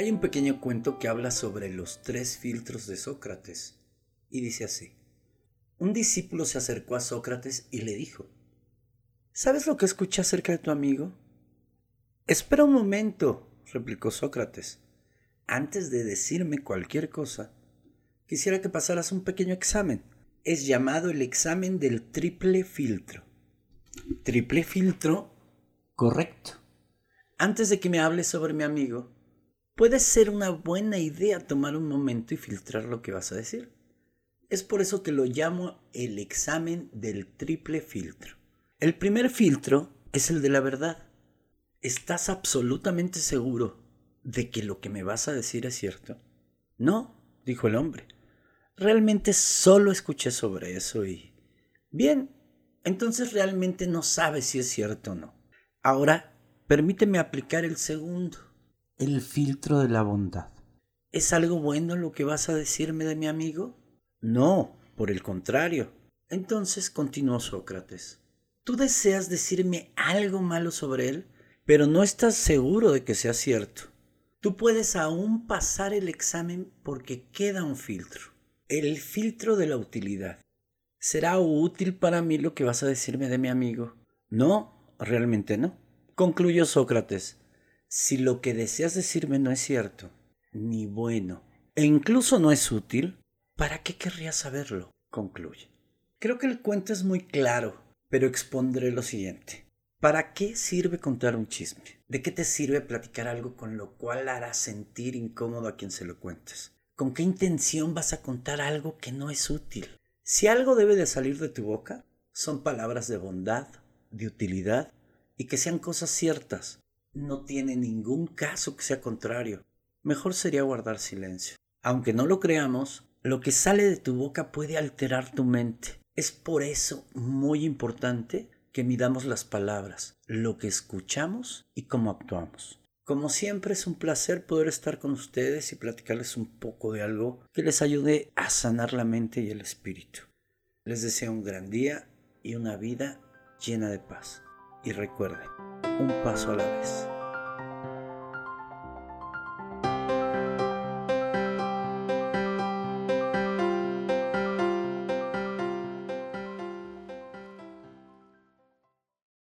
Hay un pequeño cuento que habla sobre los tres filtros de Sócrates y dice así. Un discípulo se acercó a Sócrates y le dijo, ¿Sabes lo que escuché acerca de tu amigo? Espera un momento, replicó Sócrates. Antes de decirme cualquier cosa, quisiera que pasaras un pequeño examen. Es llamado el examen del triple filtro. ¿Triple filtro? Correcto. Antes de que me hables sobre mi amigo, puede ser una buena idea tomar un momento y filtrar lo que vas a decir. Es por eso que lo llamo el examen del triple filtro. El primer filtro es el de la verdad. ¿Estás absolutamente seguro de que lo que me vas a decir es cierto? No, dijo el hombre. Realmente solo escuché sobre eso y... Bien, entonces realmente no sabes si es cierto o no. Ahora, permíteme aplicar el segundo, el filtro de la bondad. ¿Es algo bueno lo que vas a decirme de mi amigo? No, por el contrario. Entonces continuó Sócrates. Tú deseas decirme algo malo sobre él, pero no estás seguro de que sea cierto. Tú puedes aún pasar el examen porque queda un filtro. El filtro de la utilidad. ¿Será útil para mí lo que vas a decirme de mi amigo? No, realmente no. Concluyó Sócrates. Si lo que deseas decirme no es cierto, ni bueno, e incluso no es útil, ¿para qué querría saberlo? Concluye. Creo que el cuento es muy claro, pero expondré lo siguiente. ¿Para qué sirve contar un chisme? ¿De qué te sirve platicar algo con lo cual hará sentir incómodo a quien se lo cuentes? ¿Con qué intención vas a contar algo que no es útil? Si algo debe de salir de tu boca, son palabras de bondad, de utilidad y que sean cosas ciertas. No tiene ningún caso que sea contrario. Mejor sería guardar silencio. Aunque no lo creamos, lo que sale de tu boca puede alterar tu mente. Es por eso muy importante que midamos las palabras, lo que escuchamos y cómo actuamos. Como siempre es un placer poder estar con ustedes y platicarles un poco de algo que les ayude a sanar la mente y el espíritu. Les deseo un gran día y una vida llena de paz. Y recuerden, un paso a la vez.